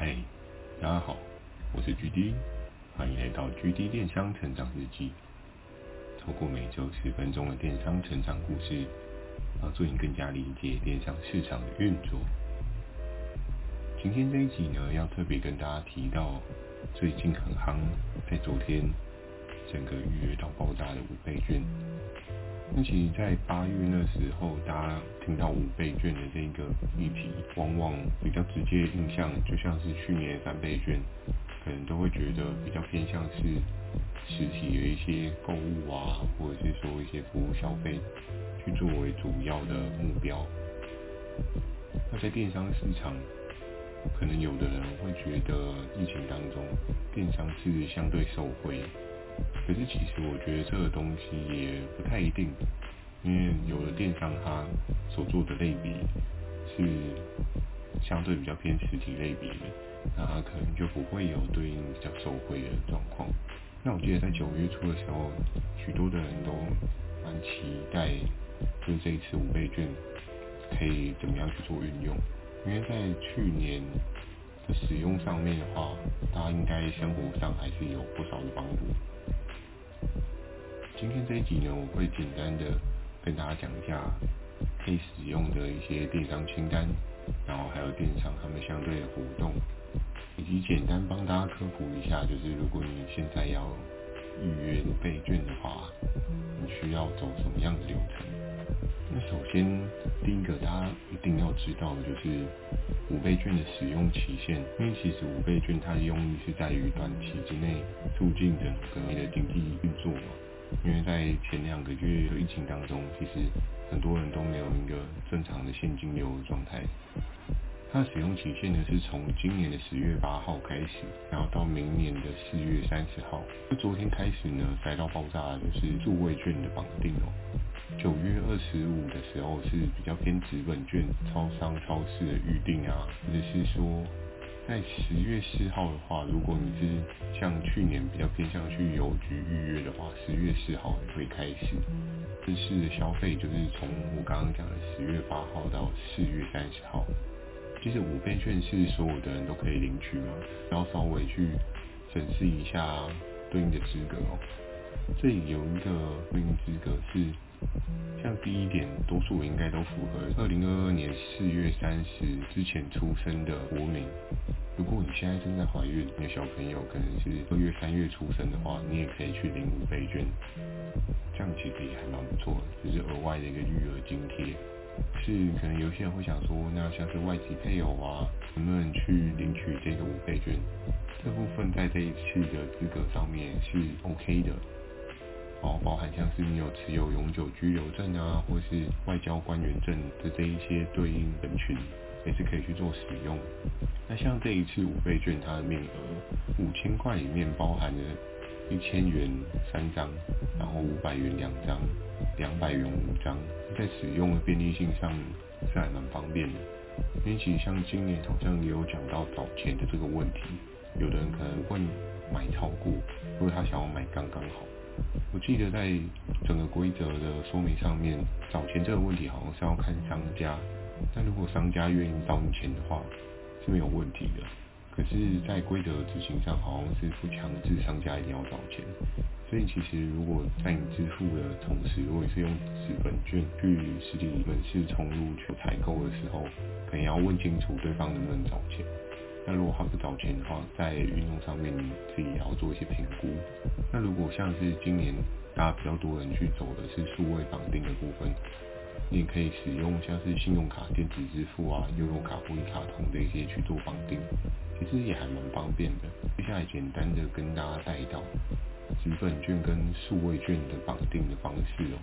嗨，大家好，我是 GD，欢迎来到 GD 电商成长日记。透过每周十分钟的电商成长故事，帮助你更加理解电商市场的运作。今天这一集呢，要特别跟大家提到最近很夯，在昨天整个预约到爆炸的五倍券。那其实，在八月那时候，大家听到五倍券的这个议题，往往比较直接的印象，就像是去年三倍券，可能都会觉得比较偏向是实体的一些购物啊，或者是说一些服务消费，去作为主要的目标。那在电商市场，可能有的人会觉得疫情当中，电商是相对受惠。可是其实我觉得这个东西也不太一定，因为有的电商它所做的类比是相对比较偏实体类别的，那它可能就不会有对应比较受惠的状况。那我记得在九月初的时候，许多的人都蛮期待，就是这一次五倍券可以怎么样去做运用，因为在去年的使用上面的话，大家应该生活上还是有不少的帮助。今天这一集呢，我会简单的跟大家讲一下可以使用的一些电商清单，然后还有电商他们相对的活动，以及简单帮大家科普一下，就是如果你现在要预约备券的话，你需要走什么样的流程？那首先第一个大家一定要知道的就是五倍券的使用期限，因为其实五倍券它的用意是在于短期之内促进整个你的经济运作嘛。因为在前两个月的疫情当中，其实很多人都没有一个正常的现金流的状态。它的使用期限呢，是从今年的十月八号开始，然后到明年的四月三十号。就昨天开始呢，塞到爆炸的就是数位券的绑定哦。九月二十五的时候是比较偏纸本券、超商、超市的预定啊，或者是说。在十月四号的话，如果你是像去年比较偏向去邮局预约的话，十月四号会开始。这次的消费就是从我刚刚讲的十月八号到四月三十号。其实五倍券是所有的人都可以领取嘛，然后稍微去审视一下对应的资格哦。这里有一个对应资格是，像第一点，多数应该都符合二零二二年四月三十之前出生的国民。如果你现在正在怀孕，你的小朋友可能是二月、三月出生的话，你也可以去领五倍券，这样其实也还蛮不错的，就是额外的一个育儿津贴。是可能有些人会想说，那像是外籍配偶啊，能不能去领取这个五倍券？这部分在这一次的资格上面是 OK 的。然后包含像是你有持有永久居留证啊，或是外交官员证的这一些对应人群，也是可以去做使用。那像这一次五倍券，它的面额五千块里面包含了一千元三张，然后五百元两张，两百元五张，在使用的便利性上是还蛮方便的。因为其实像今年好像也有讲到找钱的这个问题，有的人可能会买超过，如果他想要买刚刚好。我记得在整个规则的说明上面，找钱这个问题好像是要看商家，但如果商家愿意找你钱的话，是没有问题的。可是，在规则执行上，好像是不强制商家一定要找钱。所以，其实如果在你支付的同时，如果你是用纸本券去实体门市充入去采购的时候，可能要问清楚对方能不能找钱。那如果还不找钱的话，在运用上面你自己也要做一些评估。那如果像是今年大家比较多人去走的是数位绑定的部分，你也可以使用像是信用卡电子支付啊、悠游卡或一卡通的一些去做绑定，其实也还蛮方便的。接下来简单的跟大家带到纸本券跟数位券的绑定的方式哦。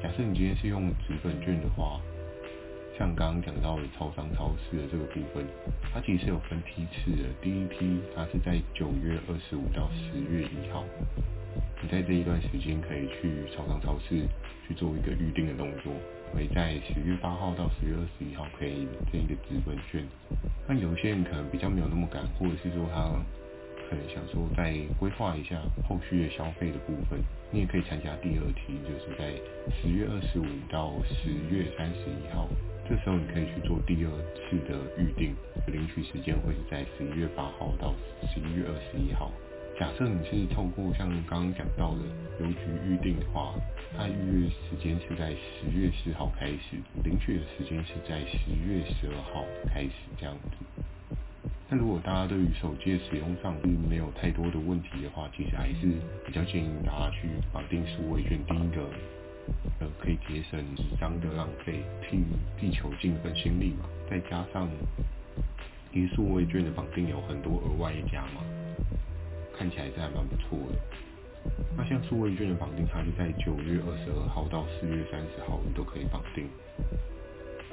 假设你今天是用纸本券的话。像刚刚讲到的超商、超市的这个部分，它其实有分批次的。第一批它是在九月二十五到十月一号，你在这一段时间可以去超商、超市去做一个预定的动作，会在十月八号到十月二十一号可以领这一个纸本券。那有些人可能比较没有那么赶，或者是说他可能想说再规划一下后续的消费的部分，你也可以参加第二梯，就是在十月二十五到十月三十一号。这时候你可以去做第二次的预定，领取时间会是在十一月八号到十一月二十一号。假设你是透过像刚刚讲到的邮局预订的话，它预约时间是在十月四号开始，领取的时间是在十月十二号开始这样子。那如果大家对于手机的使用上是没有太多的问题的话，其实还是比较建议大家去绑定数位券。第一个，呃，可以节省纸张的浪费，替地球尽份心力嘛。再加上，因数位卷的绑定有很多额外的加码，看起来是还蛮不错的。那像数位卷的绑定，它是在九月二十二号到四月三十号，你都可以绑定。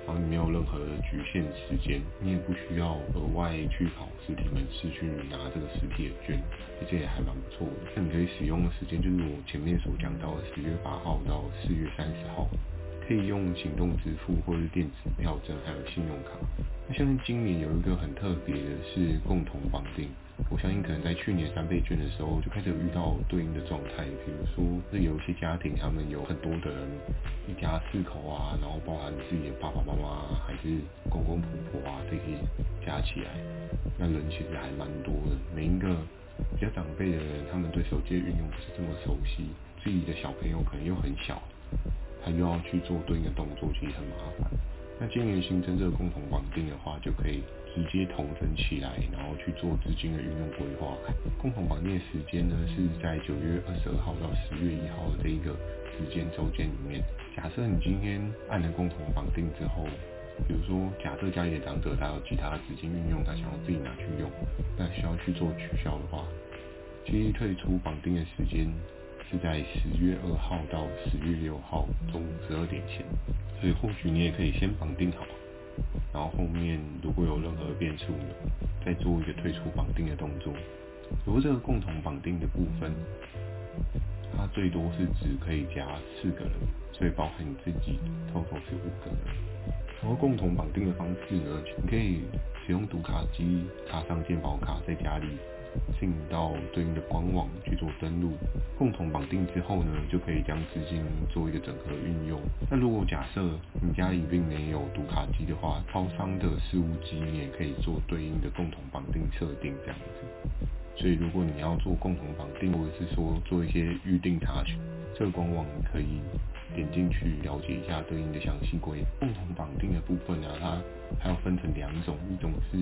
然后你没有任何的局限时间，你也不需要额外去跑实体门市去拿这个实体的券，这也还蛮不错的。那你可以使用的时间就是我前面所讲到的十月八号到四月三十号，可以用行动支付或是电子票证，还有信用卡。那像是今年有一个很特别的是共同绑定。我相信可能在去年三倍券的时候就开始有遇到对应的状态，比如说是有一些家庭他们有很多的人，一家四口啊，然后包含自己的爸爸妈妈还是公公婆婆啊这些加起来，那人其实还蛮多的。每一个比较长辈的人，他们对手机的运用不是这么熟悉，自己的小朋友可能又很小，他又要去做对应的动作，其实很麻烦。那今年新增这个共同绑定的话，就可以。直接同整起来，然后去做资金的运用规划。共同绑定的时间呢，是在九月二十二号到十月一号的这一个时间周间里面。假设你今天按了共同绑定之后，比如说假设家里的长者他有其他资金运用，他想要自己拿去用，那需要去做取消的话，其实退出绑定的时间是在十月二号到十月六号中午十二点前，所以或许你也可以先绑定好。然后后面如果有任何变数，再做一个退出绑定的动作。如果这个共同绑定的部分，它最多是只可以加四个人，所以包含你自己，total 是五个人。然后共同绑定的方式呢，你可以使用读卡机插上健保卡在家里。进到对应的官网去做登录，共同绑定之后呢，就可以将资金做一个整合运用。那如果假设你家里并没有读卡机的话，超商的事务机你也可以做对应的共同绑定设定这样子。所以如果你要做共同绑定，或者是说做一些预定查询，这个官网可以点进去了解一下对应的详细规。共同绑定的部分呢，它还要分成两种，一种是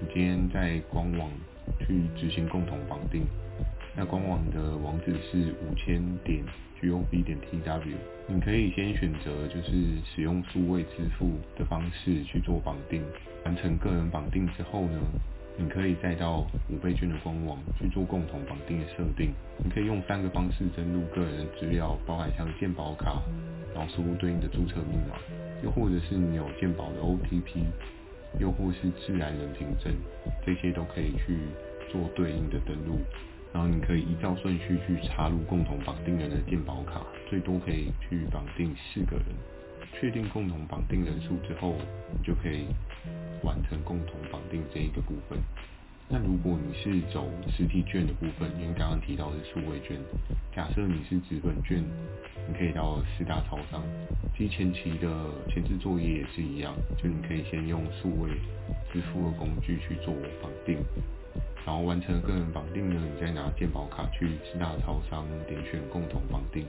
你今天在官网。去执行共同绑定，那官网的网址是五千点 gov 点 tw，你可以先选择就是使用数位支付的方式去做绑定，完成个人绑定之后呢，你可以再到五倍券的官网去做共同绑定的设定，你可以用三个方式登录个人的资料，包含像健保卡，然后输入对应的注册密码，又或者是你有健保的 OTP。又或是自然人凭证，这些都可以去做对应的登录，然后你可以依照顺序去插入共同绑定人的健保卡，最多可以去绑定四个人。确定共同绑定人数之后，你就可以完成共同绑定这一个部分。那如果你是走实体券的部分，因为刚刚提到的是数位券，假设你是纸本券，你可以到四大超商，其实前期的前置作业也是一样，就你可以先用数位支付的工具去做绑定，然后完成个人绑定呢，你再拿健保卡去四大超商点选共同绑定，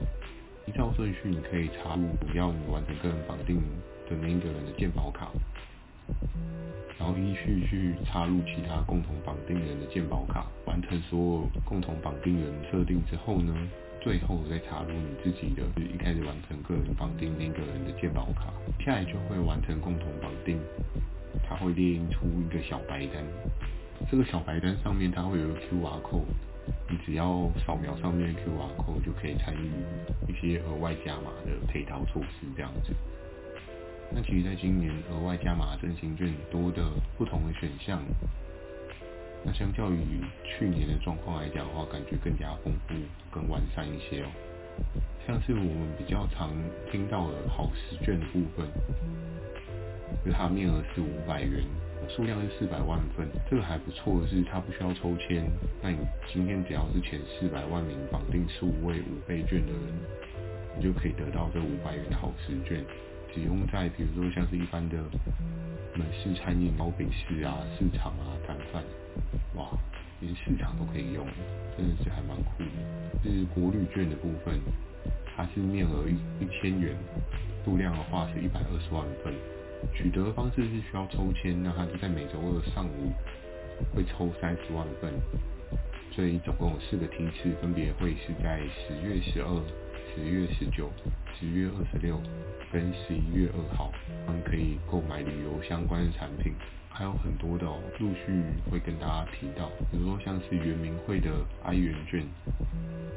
依照顺序你可以插入要你完成个人绑定的那一个人的健保卡。然后依序去插入其他共同绑定人的健保卡，完成所有共同绑定人设定之后呢，最后再插入你自己的，就是一开始完成个人绑定那个人的健保卡，下来就会完成共同绑定，它会列印出一个小白单，这个小白单上面它会有个 QR code，你只要扫描上面的 QR code 就可以参与一些额外加码的配套措施，这样子。那其实，在今年额外加码振兴券多的不同的选项，那相较于去年的状况来讲的话，感觉更加丰富、更完善一些哦。像是我们比较常听到的好食券的部分，就它面额是五百元，数量是四百万份，这个还不错的是，它不需要抽签。那你今天只要是前四百万名绑定数位五倍券的人，你就可以得到这五百元的好食券。使用在比如说像是一般的美式餐饮、糕饼室啊、市场啊、摊贩，哇，连市场都可以用，真的是还蛮酷的。是国旅券的部分，它是面额一一千元，数量的话是一百二十万份，取得的方式是需要抽签，那它是在每周二上午会抽三十万份，所以总共有四个梯次，分别会是在十月十二。十月十九、十月二十六跟十一月二号，他们可以购买旅游相关的产品，还有很多的哦，陆续会跟大家提到，比如说像是圆明会的哀元券，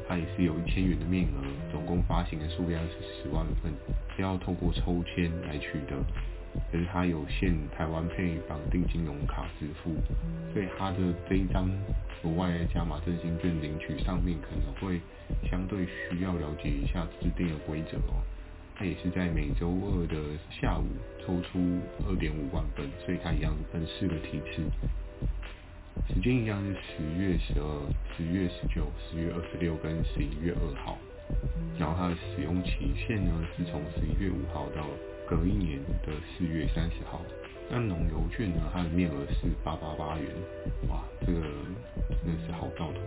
它也是有一千元的面额，总共发行的数量是十万份，要透过抽签来取得。可是它有限台湾配绑定金融卡支付，所以它的这一张额外的加码振兴券领取上面可能会相对需要了解一下制定的规则哦。它也是在每周二的下午抽出二点五万份，所以它一样分四个批次，时间一样是十月十二、十月十九、十月二十六跟十一月二号，然后它的使用期限呢是从十一月五号到。隔一年的四月三十号，那农游券呢？它的面额是八八八元，哇，这个真的是好兆头。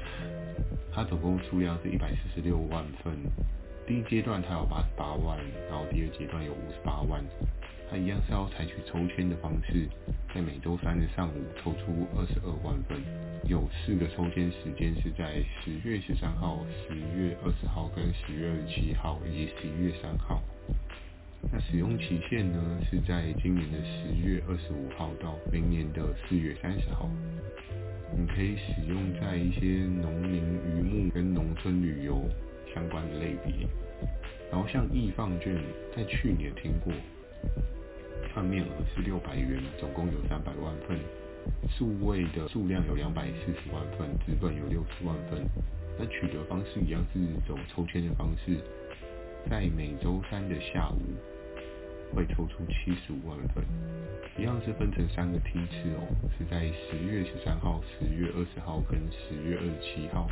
它总共数量是一百四十六万份，第一阶段它有八十八万，然后第二阶段有五十八万。它一样是要采取抽签的方式，在每周三的上午抽出二十二万份，有四个抽签时间是在十月十三号、十月二十号跟十月二十七号以及十一月三号。那使用期限呢，是在今年的十月二十五号到明年的四月三十号。你可以使用在一些农林渔牧跟农村旅游相关的类别。然后像易放券，在去年听过，它面额是六百元，总共有三百万份，数位的数量有两百四十万份，纸本有六十万份。那取得方式一样是走抽签的方式。在每周三的下午会抽出七十五万份，一样是分成三个梯次哦，是在十月十三号、十月二十号跟十月二十七号，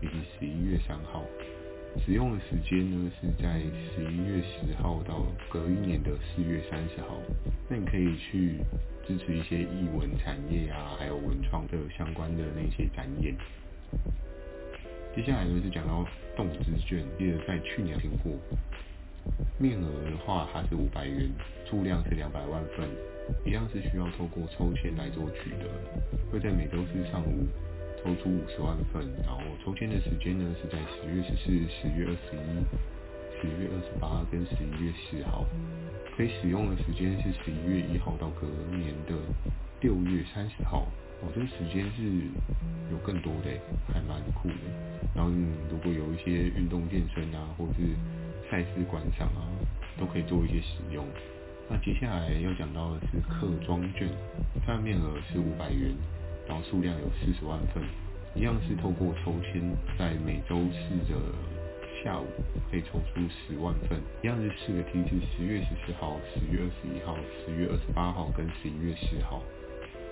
以及十一月三号。使用的时间呢是在十一月十号到隔一年的四月三十号。那你可以去支持一些艺文产业啊，还有文创的相关的那些展演。接下来呢是讲到动资券，记得在去年听过，面额的话它是五百元，数量是两百万份，一样是需要透过抽签来做取得，会在每周四上午抽出五十万份，然后抽签的时间呢是在十月十四、十月二十一、十月二十八跟十一月四号，可以使用的时间是十一月一号到隔年的六月三十号。哦，这个时间是有更多的，还蛮酷的。然后，如果有一些运动健身啊，或是赛事观赏啊，都可以做一些使用。那接下来要讲到的是客庄券，它的面额是五百元，然后数量有四十万份，一样是透过抽签，在每周四的下午可以抽出十万份，一样是四个梯次，十月十四号、十月二十一号、十月二十八号跟十一月十号。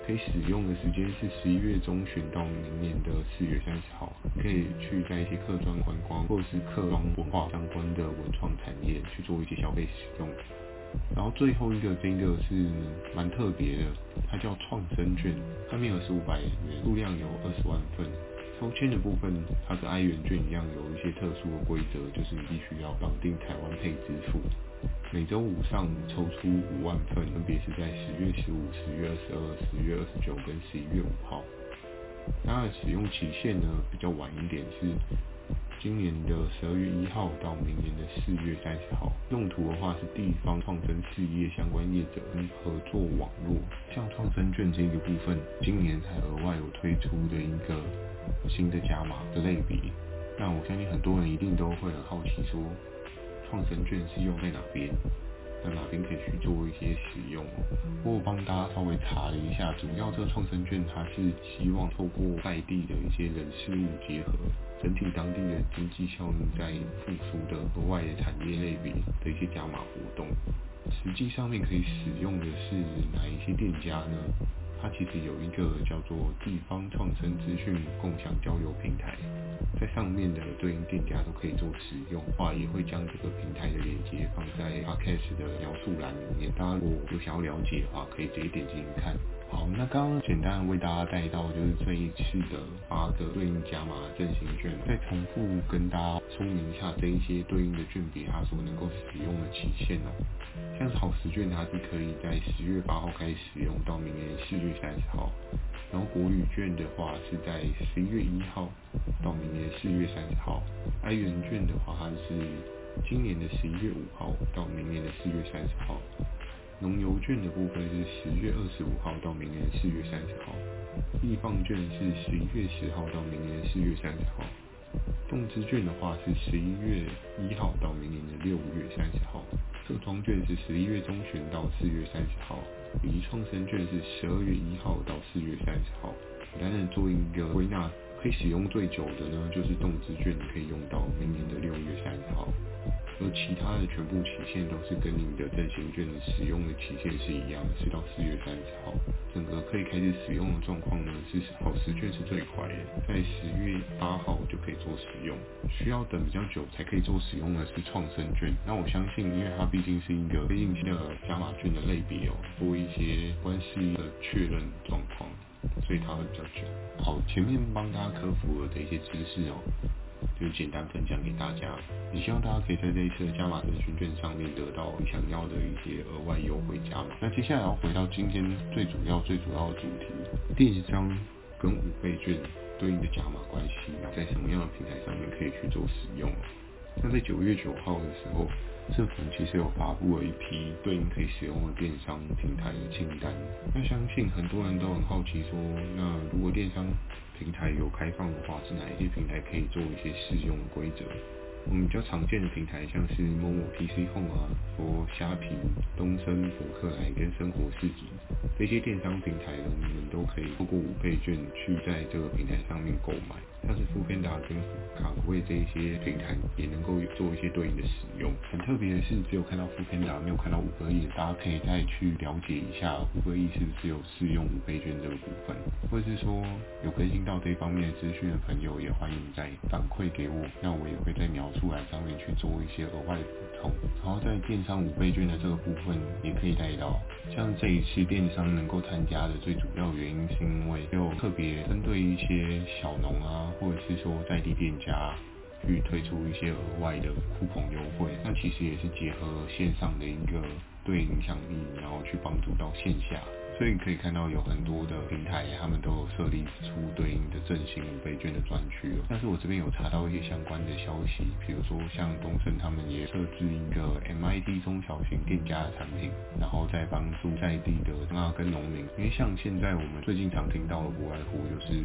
可以使用的时间是十一月中旬到明年的四月三十号，可以去在一些客庄观光或者是客庄文化相关的文创产业去做一些消费使用。然后最后一个这个是蛮特别的，它叫创生券，它面额是五百元，数量有二十万份。抽签的部分，它跟爱元券一样，有一些特殊的规则，就是你必须要绑定台湾 Pay 支付。每周五上午抽出五万份，分别是在十月十五、十月二十二、十月二十九跟十一月五号。它的使用期限呢比较晚一点，是今年的十二月一号到明年的四月三十号。用途的话是地方创生事业相关业者跟合作网络。像创生券这个部分，今年才额外有推出的一个新的加码的类别。那我相信很多人一定都会很好奇说。创生券是用在哪边？在哪边可以去做一些使用？我帮大家稍微查了一下，主要这个创生券它是希望透过在地的一些人事物结合，整体当地的经济效应在复苏的额外的产业类别的一些加码活动。实际上面可以使用的是哪一些店家呢？它其实有一个叫做地方创生资讯共享交流平台，在上面的对应店家都可以做使用，话也会将这个平台的链接放在 Podcast 的描述栏里面，大家如果有想要了解的话，可以直接点进去看。好，那刚刚简单的为大家带到就是这一次的八个对应加码振兴券，再重复跟大家说明一下这一些对应的券别它所能够使用的期限哦。像是好时券，它是可以在十月八号开始使用到明年四月三十号，然后国旅券的话是在十一月一号到明年四月三十号爱元券的话它是今年的十一月五号到明年的四月三十号。农游券的部分是十月二十五号到明年四月三十号，易放券是十一月十号到明年四月三十号，动资券的话是十一月一号到明年的六月三十号，社创券是十一月中旬到四月三十号，以及创生券是十二月一号到四月三十号。简单的做一个归纳，可以使用最久的呢，就是动资券，可以用到明年的六月三十号。而其他的全部期限都是跟你的振兴券的使用的期限是一样的，是到四月三十号。整个可以开始使用的状况呢，是好食券是最快的，在十月八号就可以做使用。需要等比较久才可以做使用的是创生券。那我相信，因为它毕竟是一个非硬性的加码券的类别哦，做一些关系的确认状况，所以它会比较久。好，前面帮大家科普了的一些知识哦。就简单分享给大家，也希望大家可以在这一次的加码振兴券上面得到想要的一些额外优惠加码。那接下来要回到今天最主要、最主要的主题，电商跟五倍券对应的加码关系，在什么样的平台上面可以去做使用？那在九月九号的时候，政府其实有发布了一批对应可以使用的电商平台的清单。那相信很多人都很好奇说，那如果电商平台有开放的话，是哪一些平台可以做一些适用的规则？我们比较常见的平台像是某某 PC Home 啊，说虾皮、东森、博客来跟生活市集这些电商平台呢，你们都可以透过五倍券去在这个平台上面购买。像是副片的跟卡位这一些平台也能够做一些对应的使用。很特别的是，只有看到副片长没有看到五个亿大家可以再去了解一下五个亿是不是有适用五倍券这个部分，或者是说有更新到这方面的资讯的朋友，也欢迎再反馈给我，那我也会在描述栏上面去做一些额外的然后在电商五倍券的这个部分，也可以带到，像这一次电商能够参加的最主要原因，是因为有特别针对一些小农啊。或者是说在地店家去推出一些额外的酷澎优惠，那其实也是结合线上的一个对影响力，然后去帮助到线下。所以你可以看到有很多的平台，他们都有设立出对应的振兴五倍券的专区哦。但是我这边有查到一些相关的消息，比如说像东森他们也设置一个 MID 中小型店家的产品，然后再帮助在地的那跟农民。因为像现在我们最近常听到的不外乎就是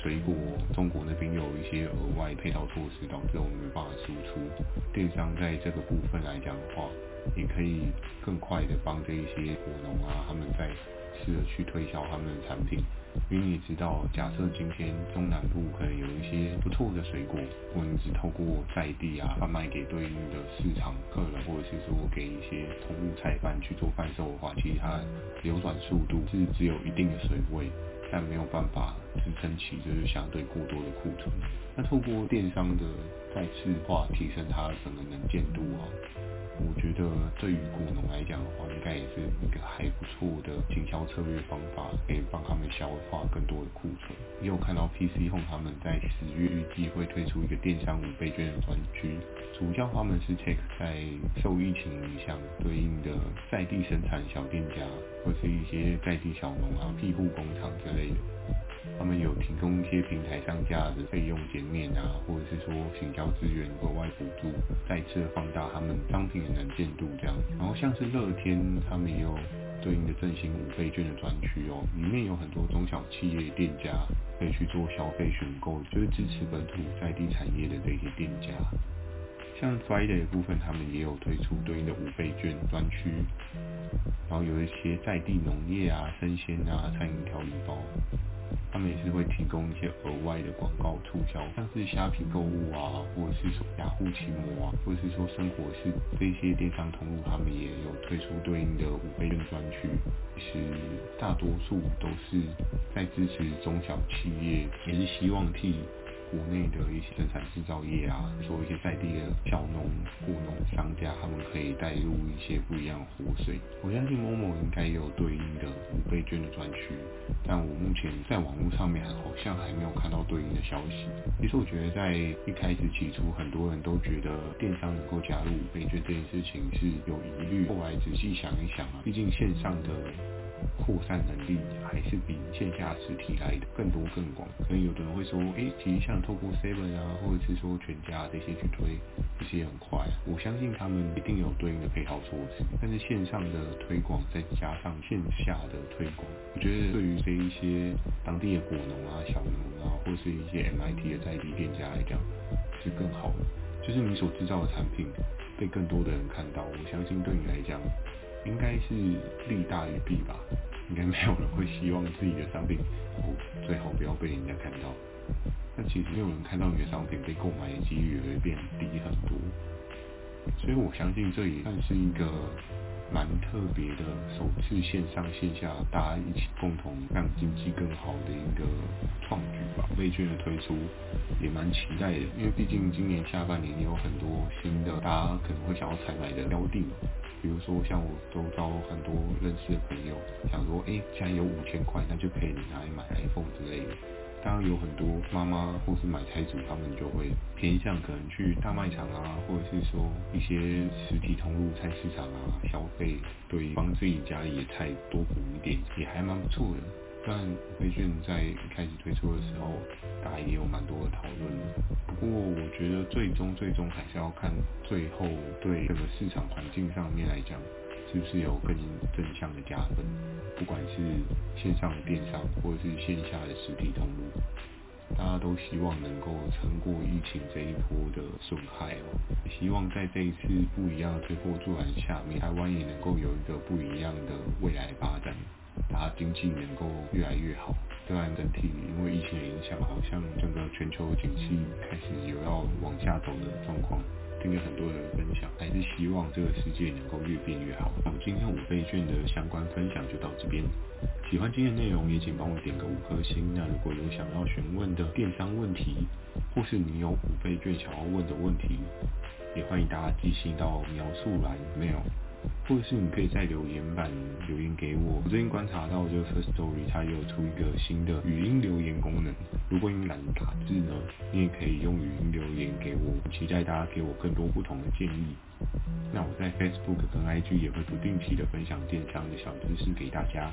水果中国那边有一些额外配套措施，导致我们没办法输出。电商在这个部分来讲的话，也可以更快的帮这一些果农啊，他们在试着去推销他们的产品，因为你知道，假设今天中南部可能有一些不错的水果，我们只透过在地啊贩卖给对应的市场客人，或者是说给一些通路菜贩去做贩售的话，其实它流转速度是只有一定的水位，但没有办法支撑起就是相对过多的库存。那透过电商的再次化，提升它的整个能见度啊。我觉得对于果农来讲的话，应该也是一个还不错的经销策略方法，可以帮他们消化更多的库存。也有看到 PC Home 他们在十月预计会推出一个电商五倍券的专区，主要他们是 take 在受疫情影响对应的在地生产小店家，或是一些在地小农啊、庇护工厂之类的。他们有提供一些平台上架的费用减免啊，或者是说行销资源额外补助，再次放大他们商品的能见度这样。然后像是乐天，他们也有对应的振兴五倍券的专区哦，里面有很多中小企业店家可以去做消费选购，就是支持本土在地产业的这些店家。像 Friday 的部分，他们也有推出对应的五倍券专区，然后有一些在地农业啊、生鲜啊、餐饮调理包。他们也是会提供一些额外的广告促销，像是虾皮购物啊，或者是说雅虎奇摩啊，或者是说生活是这些电商通路，他们也有推出对应的五倍券专区。其实大多数都是在支持中小企业，也是希望替国内的一些生产制造业啊，做一些在地的小农、果农商家，他们可以带入一些不一样的活水。我相信 Momo 应该也有对应的五倍券的专区，但我目前在网络上面好像还没有看到对应的消息。其实我觉得在一开始起初，很多人都觉得电商能够加入五倍券这件事情是有疑虑，后来仔细想一想啊，毕竟线上的。扩散能力还是比线下实体来的更多更广。可能有的人会说，哎，其实像透过 Seven 啊，或者是说全家这些去推，这些很快。我相信他们一定有对应的配套措施。但是线上的推广再加上线下的推广，我觉得对于这一些当地的果农啊、小农啊，或是一些 MIT 的在地店家来讲，是更好的。就是你所制造的产品被更多的人看到，我相信对你来讲。应该是利大于弊吧，应该没有人会希望自己的商品，哦，最好不要被人家看到。但其实没有人看到你的商品被购买的几率也会变低很多，所以我相信这也算是一个。蛮特别的，首次线上线下大家一起共同让经济更好的一个创举吧。五倍券的推出也蛮期待的，因为毕竟今年下半年也有很多新的大家可能会想要采买的标的，比如说像我周遭很多认识的朋友想说，哎，既然有五千块，那就可以拿来买 iPhone 之类的。当然有很多妈妈或是买菜族，他们就会偏向可能去大卖场啊，或者是说一些实体通路菜市场啊消费，对帮自己家里的菜多补一点，也还蛮不错的。但五倍券在开始推出的时候，大家也有蛮多的讨论。不过我觉得最终最终还是要看最后对整个市场环境上面来讲。是不是有更正向的加分？不管是线上的电商，或者是线下的实体通路，大家都希望能够撑过疫情这一波的损害哦。希望在这一次不一样的推波助澜下面，台湾也能够有一个不一样的未来发展，经济能够越来越好。虽然整体因为疫情的影响，好像整个全球景气开始有要往下走的状况。听了很多人分享，还是希望这个世界能够越变越好。那么今天五倍券的相关分享就到这边。喜欢今天内容也请帮我点个五颗星。那如果有想要询问的电商问题，或是你有五倍券想要问的问题，也欢迎大家寄信到描述栏 mail。或者是你可以在留言板留言给我。我最近观察到，就是 First Story 它也有出一个新的语音留言功能。如果你懒得打字呢，你也可以用语音留言给我。期待大家给我更多不同的建议。那我在 Facebook 跟 IG 也会不定期的分享电商的小知识给大家。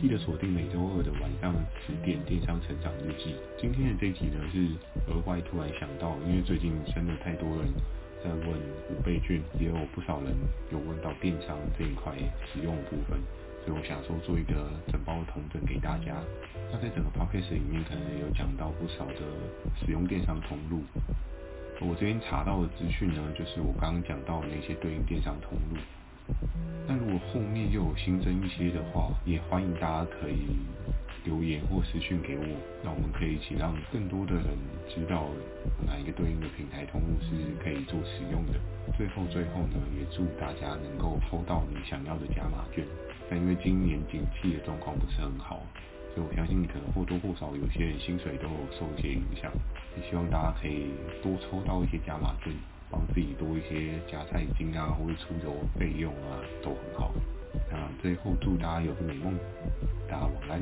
记得锁定每周二的晚上十点《电商成长日记》。今天的这一集呢，是额外突然想到，因为最近真的太多人。在问五倍券，也有不少人有问到电商这一块使用部分，所以我想说做一个整包的统整给大家。那在整个 podcast 里面，可能也有讲到不少的使用电商通路。我这边查到的资讯呢，就是我刚刚讲到的那些对应电商通路。那如果后面又有新增一些的话，也欢迎大家可以留言或私讯给我，那我们可以一起让更多的人知道哪一个对应的平台通路是可以做使用的。最后最后呢，也祝大家能够抽到你想要的加码券。但因为今年景气的状况不是很好，所以我相信可能或多或少有些人薪水都有受一些影响。也希望大家可以多抽到一些加码券。帮自己多一些加菜金啊，或者出游费用啊，都很好。那最后祝大家有个美梦，大家晚安。